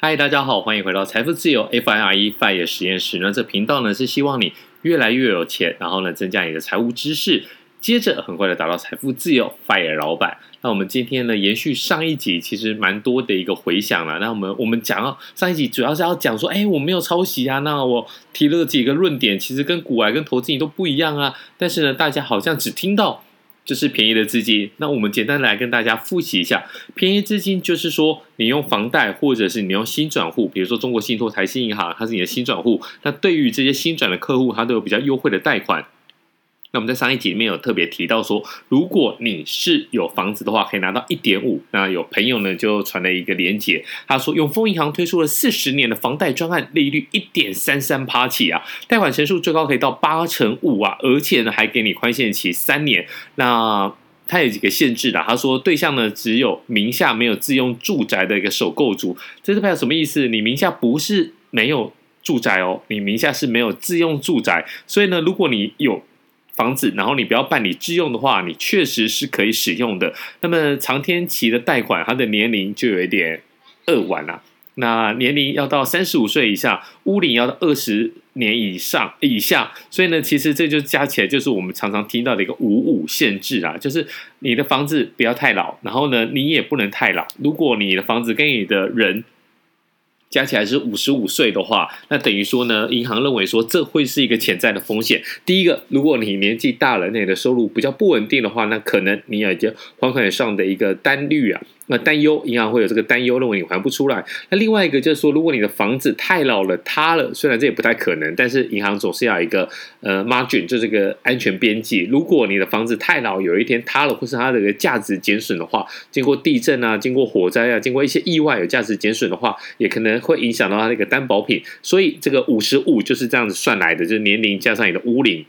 嗨，大家好，欢迎回到财富自由 FIRE FIRE 实验室。那这频道呢是希望你越来越有钱，然后呢增加你的财务知识，接着很快的达到财富自由 FIRE 老板。那我们今天呢延续上一集，其实蛮多的一个回响了。那我们我们讲到上一集主要是要讲说，哎，我没有抄袭啊。那我提了几个论点，其实跟股癌跟投资你都不一样啊。但是呢，大家好像只听到。就是便宜的资金，那我们简单来跟大家复习一下，便宜资金就是说，你用房贷或者是你用新转户，比如说中国信托、台新银行，它是你的新转户，那对于这些新转的客户，它都有比较优惠的贷款。那我们在上一集里面有特别提到说，如果你是有房子的话，可以拿到一点五。那有朋友呢就传了一个连结，他说永丰银行推出了四十年的房贷专案，利率一点三三趴起啊，贷款成数最高可以到八成五啊，而且呢还给你宽限期三年。那它有几个限制的，他说对象呢只有名下没有自用住宅的一个首购族，这是代表什么意思？你名下不是没有住宅哦，你名下是没有自用住宅，所以呢，如果你有房子，然后你不要办理自用的话，你确实是可以使用的。那么长天期的贷款，它的年龄就有一点扼腕了。那年龄要到三十五岁以下，屋龄要到二十年以上以下。所以呢，其实这就加起来就是我们常常听到的一个五五限制啊，就是你的房子不要太老，然后呢，你也不能太老。如果你的房子跟你的人加起来是五十五岁的话，那等于说呢，银行认为说这会是一个潜在的风险。第一个，如果你年纪大了，那你的收入比较不稳定的话，那可能你有一个还款上的一个单率啊。那担忧，银行会有这个担忧，认为你还不出来。那另外一个就是说，如果你的房子太老了，塌了，虽然这也不太可能，但是银行总是要一个呃 margin，就这个安全边际。如果你的房子太老，有一天塌了，或是它的一个价值减损的话，经过地震啊，经过火灾啊，经过一些意外有价值减损的话，也可能会影响到它的一个担保品。所以这个五十五就是这样子算来的，就是年龄加上你的屋龄。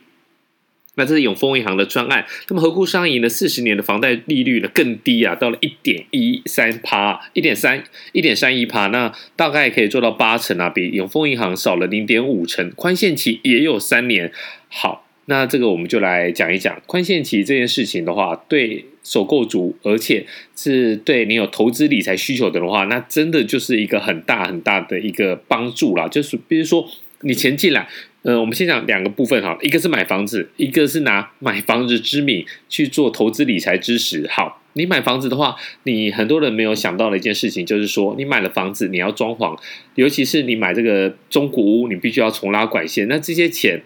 那这是永丰银行的专案，那么合库商银的四十年的房贷利率呢更低啊，到了一点一三趴，一点三一点三一趴，那大概可以做到八成啊，比永丰银行少了零点五成，宽限期也有三年。好，那这个我们就来讲一讲宽限期这件事情的话，对首购族，而且是对你有投资理财需求的话，那真的就是一个很大很大的一个帮助啦，就是比如说你钱进来。呃，我们先讲两个部分哈，一个是买房子，一个是拿买房子之名去做投资理财知识。好，你买房子的话，你很多人没有想到的一件事情就是说，你买了房子，你要装潢，尤其是你买这个中古屋，你必须要重拉管线，那这些钱。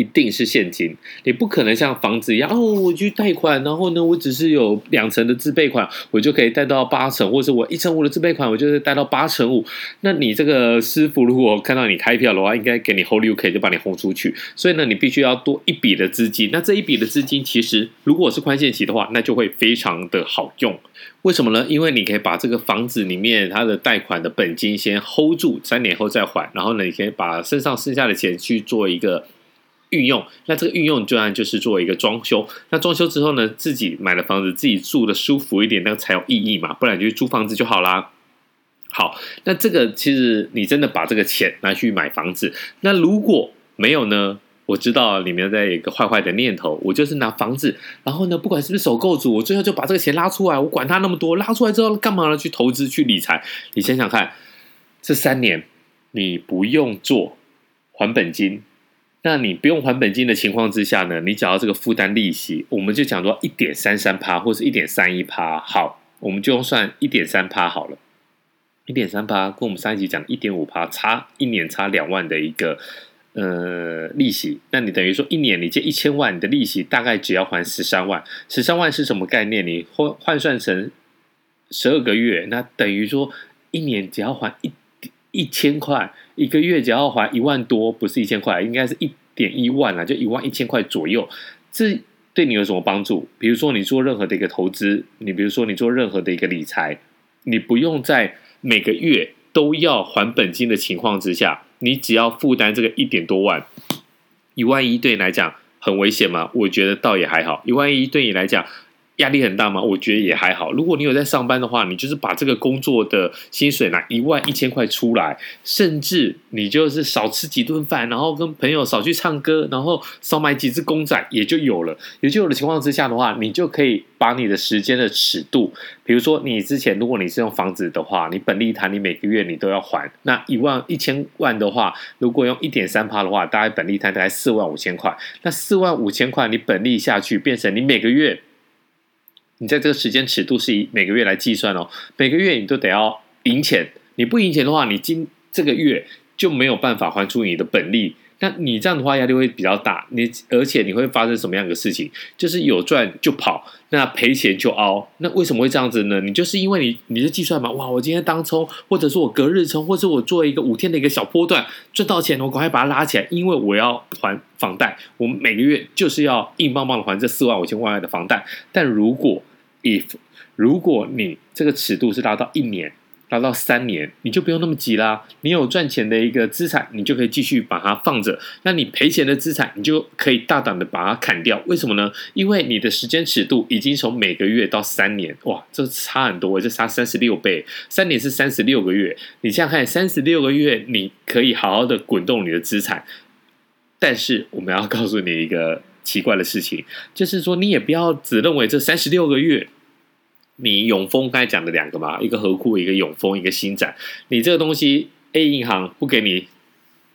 一定是现金，你不可能像房子一样哦，我去贷款，然后呢，我只是有两成的自备款，我就可以贷到八成，或者我一成五的自备款，我就是贷到八成五。那你这个师傅如果看到你开票的话，应该给你 hold UK 就把你轰出去。所以呢，你必须要多一笔的资金。那这一笔的资金，其实如果是宽限期的话，那就会非常的好用。为什么呢？因为你可以把这个房子里面它的贷款的本金先 hold 住，三年后再还，然后呢，你可以把身上剩下的钱去做一个。运用，那这个运用就按就是做一个装修，那装修之后呢，自己买了房子，自己住的舒服一点，那才有意义嘛，不然就租房子就好啦。好，那这个其实你真的把这个钱拿去买房子，那如果没有呢？我知道里面在一个坏坏的念头，我就是拿房子，然后呢，不管是不是首购族，我最后就把这个钱拉出来，我管他那么多，拉出来之后干嘛呢？去投资去理财？你想想看，这三年你不用做还本金。那你不用还本金的情况之下呢，你只要这个负担利息，我们就讲说一点三三趴或是一点三一趴，好，我们就用算一点三趴好了，一点三趴跟我们上一集讲一点五趴，差一年差两万的一个呃利息，那你等于说一年你借一千万，你的利息大概只要还十三万，十三万是什么概念？你换换算成十二个月，那等于说一年只要还一。一千块一个月，只要还一万多，不是一千块，应该是一点一万啊，就一万一千块左右。这对你有什么帮助？比如说你做任何的一个投资，你比如说你做任何的一个理财，你不用在每个月都要还本金的情况之下，你只要负担这个一点多万，一万一对你来讲很危险吗？我觉得倒也还好，一万一对你来讲。压力很大吗？我觉得也还好。如果你有在上班的话，你就是把这个工作的薪水拿一万一千块出来，甚至你就是少吃几顿饭，然后跟朋友少去唱歌，然后少买几只公仔，也就有了。也就有的情况之下的话，你就可以把你的时间的尺度，比如说你之前如果你是用房子的话，你本利摊你每个月你都要还，那一万一千万的话，如果用一点三趴的话，大概本利摊大概四万五千块，那四万五千块你本利下去，变成你每个月。你在这个时间尺度是以每个月来计算哦，每个月你都得要赢钱，你不赢钱的话，你今这个月就没有办法还出你的本利。那你这样的话压力会比较大，你而且你会发生什么样的事情？就是有赚就跑，那赔钱就凹。那为什么会这样子呢？你就是因为你你的计算嘛，哇，我今天当冲，或者说我隔日冲，或者我做一个五天的一个小波段赚到钱，我赶快把它拉起来，因为我要还房贷，我每个月就是要硬邦邦的还这四万五千万的房贷。但如果 if 如果你这个尺度是拉到一年，拉到三年，你就不用那么急啦。你有赚钱的一个资产，你就可以继续把它放着。那你赔钱的资产，你就可以大胆的把它砍掉。为什么呢？因为你的时间尺度已经从每个月到三年，哇，这差很多，这差三十六倍。三年是三十六个月，你这样看，三十六个月你可以好好的滚动你的资产。但是我们要告诉你一个。奇怪的事情，就是说，你也不要只认为这三十六个月，你永丰刚才讲的两个嘛，一个合库，一个永丰，一个新展，你这个东西 A 银行不给你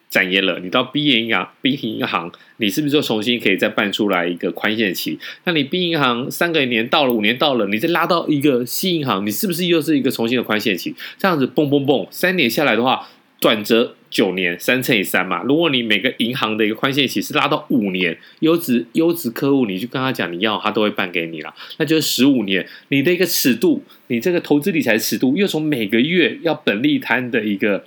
展业了，你到 B 银行，B 银行，你是不是就重新可以再办出来一个宽限期？那你 B 银行三个年到了，五年到了，你再拉到一个 C 银行，你是不是又是一个重新的宽限期？这样子蹦蹦蹦，三年下来的话。转折九年，三乘以三嘛。如果你每个银行的一个宽限期是拉到五年，优质优质客户，你就跟他讲你要，他都会办给你了。那就是十五年，你的一个尺度，你这个投资理财尺度，又从每个月要本利摊的一个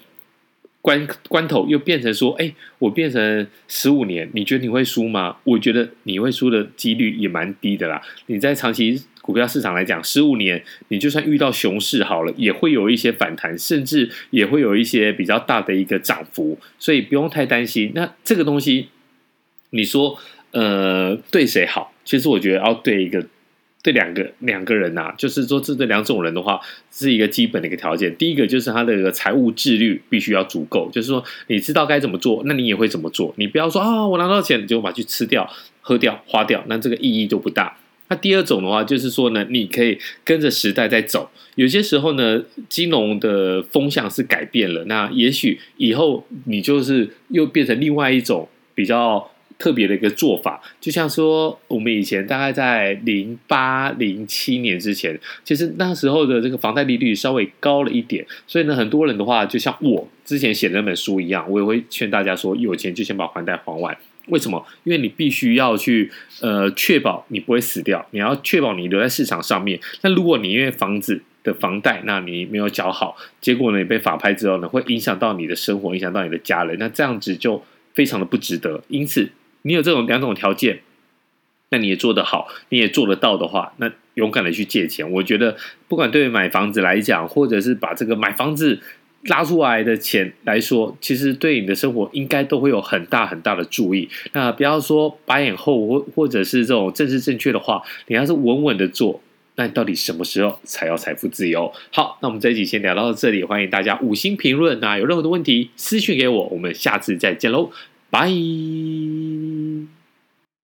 关关头，又变成说，哎，我变成十五年，你觉得你会输吗？我觉得你会输的几率也蛮低的啦。你在长期。股票市场来讲，十五年你就算遇到熊市好了，也会有一些反弹，甚至也会有一些比较大的一个涨幅，所以不用太担心。那这个东西，你说呃对谁好？其实我觉得要对一个对两个两个人呐、啊，就是说这这两种人的话，是一个基本的一个条件。第一个就是他的财务自律必须要足够，就是说你知道该怎么做，那你也会怎么做。你不要说啊、我拿到钱就把它去吃掉、喝掉、花掉，那这个意义就不大。那第二种的话，就是说呢，你可以跟着时代在走。有些时候呢，金融的风向是改变了，那也许以后你就是又变成另外一种比较特别的一个做法。就像说，我们以前大概在零八零七年之前，其实那时候的这个房贷利率稍微高了一点，所以呢，很多人的话，就像我之前写的那本书一样，我也会劝大家说，有钱就先把还贷还完。为什么？因为你必须要去呃确保你不会死掉，你要确保你留在市场上面。那如果你因为房子的房贷，那你没有缴好，结果呢，你被法拍之后呢，会影响到你的生活，影响到你的家人，那这样子就非常的不值得。因此，你有这种两种条件，那你也做得好，你也做得到的话，那勇敢的去借钱。我觉得，不管对买房子来讲，或者是把这个买房子。拉出来的钱来说，其实对你的生活应该都会有很大很大的注意。那不要说白眼厚或或者是这种政治正确的话，你要是稳稳的做，那你到底什么时候才要财富自由？好，那我们这一集先聊到这里，欢迎大家五星评论。那有任何的问题私讯给我，我们下次再见喽，拜。